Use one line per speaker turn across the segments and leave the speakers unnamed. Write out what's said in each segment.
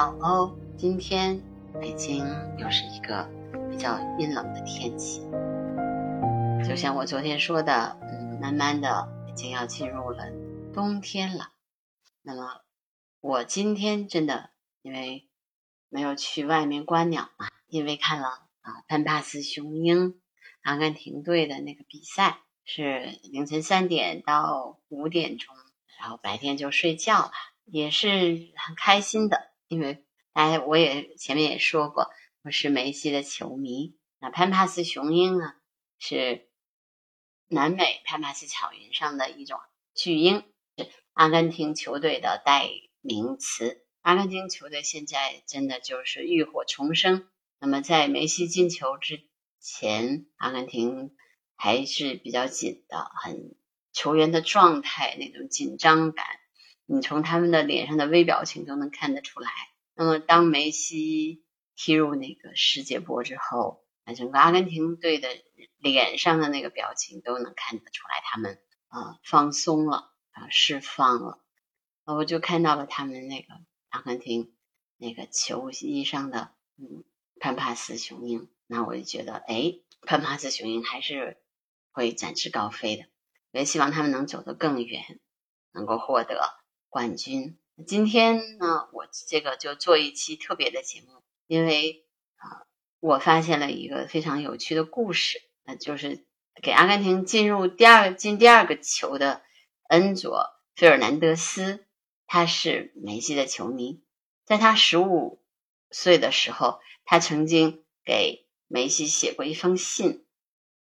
小欧，今天北京又是一个比较阴冷的天气，就像我昨天说的，嗯，慢慢的已经要进入了冬天了。那么我今天真的因为没有去外面观鸟嘛，因为看了啊潘帕斯雄鹰阿根廷队的那个比赛，是凌晨三点到五点钟，然后白天就睡觉了。也是很开心的，因为哎，我也前面也说过，我是梅西的球迷。那潘帕斯雄鹰呢，是南美潘帕斯草原上的一种巨鹰，是阿根廷球队的代名词。阿根廷球队现在真的就是浴火重生。那么在梅西进球之前，阿根廷还是比较紧的，很球员的状态那种紧张感。你从他们的脸上的微表情都能看得出来。那么，当梅西踢入那个世界波之后，那整个阿根廷队的脸上的那个表情都能看得出来，他们啊放松了啊释放了。我就看到了他们那个阿根廷那个球衣上的嗯潘帕斯雄鹰，那我就觉得哎，潘帕斯雄鹰还是会展翅高飞的。也希望他们能走得更远，能够获得。冠军，今天呢，我这个就做一期特别的节目，因为啊，我发现了一个非常有趣的故事，那就是给阿根廷进入第二进第二个球的恩佐费尔南德斯，他是梅西的球迷，在他十五岁的时候，他曾经给梅西写过一封信，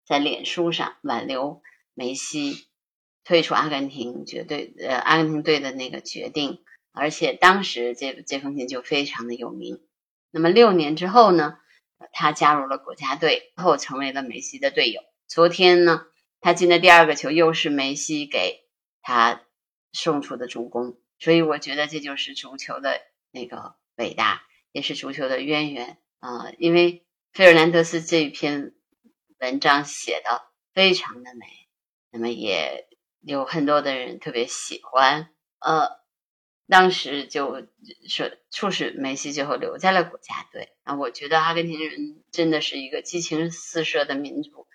在脸书上挽留梅西。退出阿根廷绝对呃阿根廷队的那个决定，而且当时这这封信就非常的有名。那么六年之后呢，他加入了国家队，后成为了梅西的队友。昨天呢，他进的第二个球又是梅西给他送出的助攻，所以我觉得这就是足球的那个伟大，也是足球的渊源啊。因为费尔南德斯这篇文章写的非常的美，那么也。有很多的人特别喜欢，呃，当时就说促使梅西最后留在了国家队啊。我觉得阿根廷人真的是一个激情四射的民族，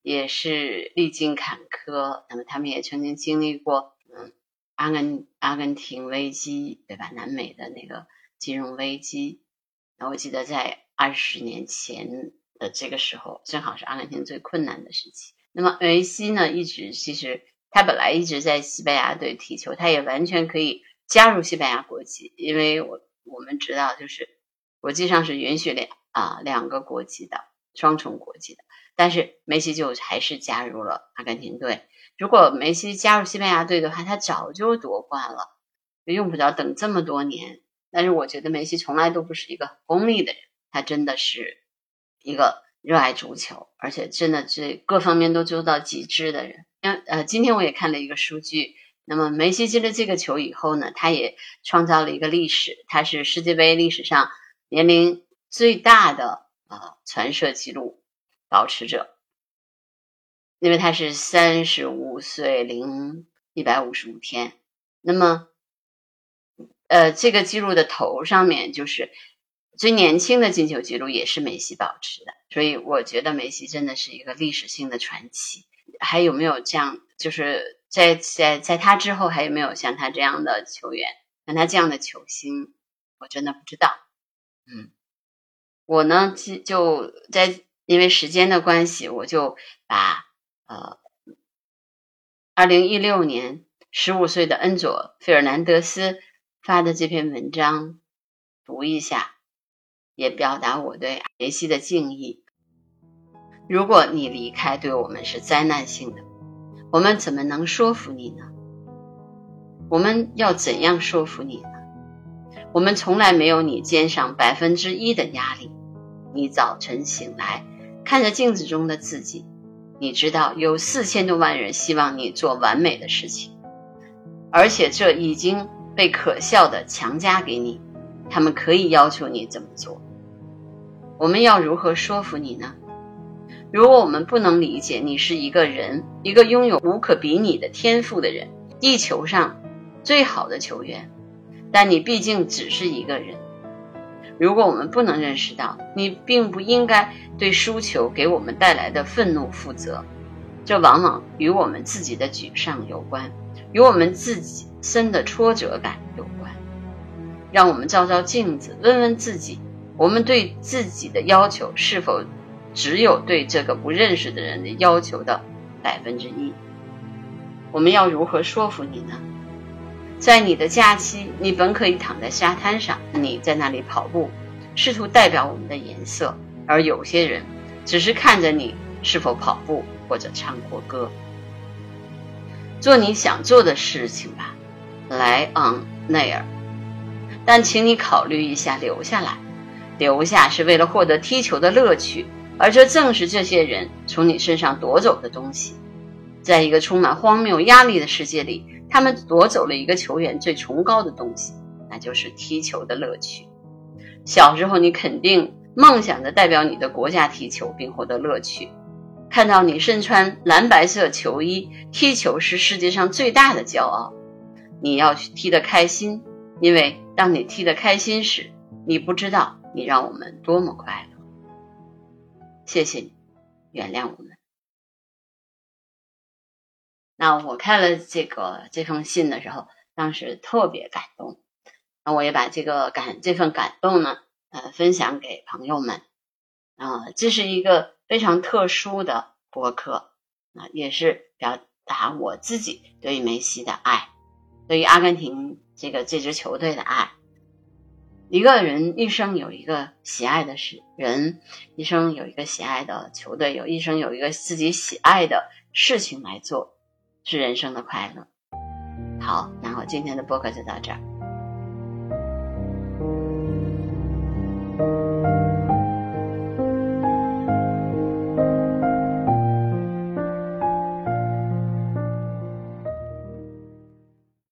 也是历经坎坷。那么他们也曾经经历过，嗯，阿根阿根廷危机，对吧？南美的那个金融危机。那我记得在二十年前的这个时候，正好是阿根廷最困难的时期。那么梅西呢，一直其实。他本来一直在西班牙队踢球，他也完全可以加入西班牙国籍，因为我我们知道，就是国际上是允许两啊两个国籍的双重国籍的。但是梅西就还是加入了阿根廷队。如果梅西加入西班牙队的话，他早就夺冠了，用不着等这么多年。但是我觉得梅西从来都不是一个功利的人，他真的是一个热爱足球，而且真的是各方面都做到极致的人。呃，今天我也看了一个数据。那么梅西进了这个球以后呢，他也创造了一个历史，他是世界杯历史上年龄最大的啊传射记录保持者，因为他是三十五岁零一百五十五天。那么，呃，这个记录的头上面就是最年轻的进球记录也是梅西保持的，所以我觉得梅西真的是一个历史性的传奇。还有没有这样？就是在在在他之后，还有没有像他这样的球员，像他这样的球星？我真的不知道。嗯，我呢就就在因为时间的关系，我就把呃，二零一六年十五岁的恩佐费尔南德斯发的这篇文章读一下，也表达我对梅西的敬意。如果你离开对我们是灾难性的，我们怎么能说服你呢？我们要怎样说服你呢？我们从来没有你肩上百分之一的压力。你早晨醒来，看着镜子中的自己，你知道有四千多万人希望你做完美的事情，而且这已经被可笑的强加给你。他们可以要求你怎么做。我们要如何说服你呢？如果我们不能理解你是一个人，一个拥有无可比拟的天赋的人，地球上最好的球员，但你毕竟只是一个人，如果我们不能认识到，你并不应该对输球给我们带来的愤怒负责，这往往与我们自己的沮丧有关，与我们自己身的挫折感有关。让我们照照镜子，问问自己：我们对自己的要求是否只有对这个不认识的人的要求的百分之一？我们要如何说服你呢？在你的假期，你本可以躺在沙滩上，你在那里跑步，试图代表我们的颜色；而有些人只是看着你是否跑步或者唱国歌。做你想做的事情吧，莱昂内尔。但请你考虑一下留下来，留下是为了获得踢球的乐趣，而这正是这些人从你身上夺走的东西。在一个充满荒谬压力的世界里，他们夺走了一个球员最崇高的东西，那就是踢球的乐趣。小时候，你肯定梦想着代表你的国家踢球并获得乐趣。看到你身穿蓝白色球衣踢球是世界上最大的骄傲。你要去踢得开心，因为当你踢得开心时，你不知道你让我们多么快乐。谢谢你，原谅我们。那我看了这个这封信的时候，当时特别感动。那我也把这个感这份感动呢，呃，分享给朋友们。啊，这是一个非常特殊的博客，啊，也是表达我自己对于梅西的爱，对于阿根廷这个这支球队的爱。一个人一生有一个喜爱的事人一生有一个喜爱的球队有一生有一个自己喜爱的事情来做是人生的快乐。好然后今天的播客就到这儿。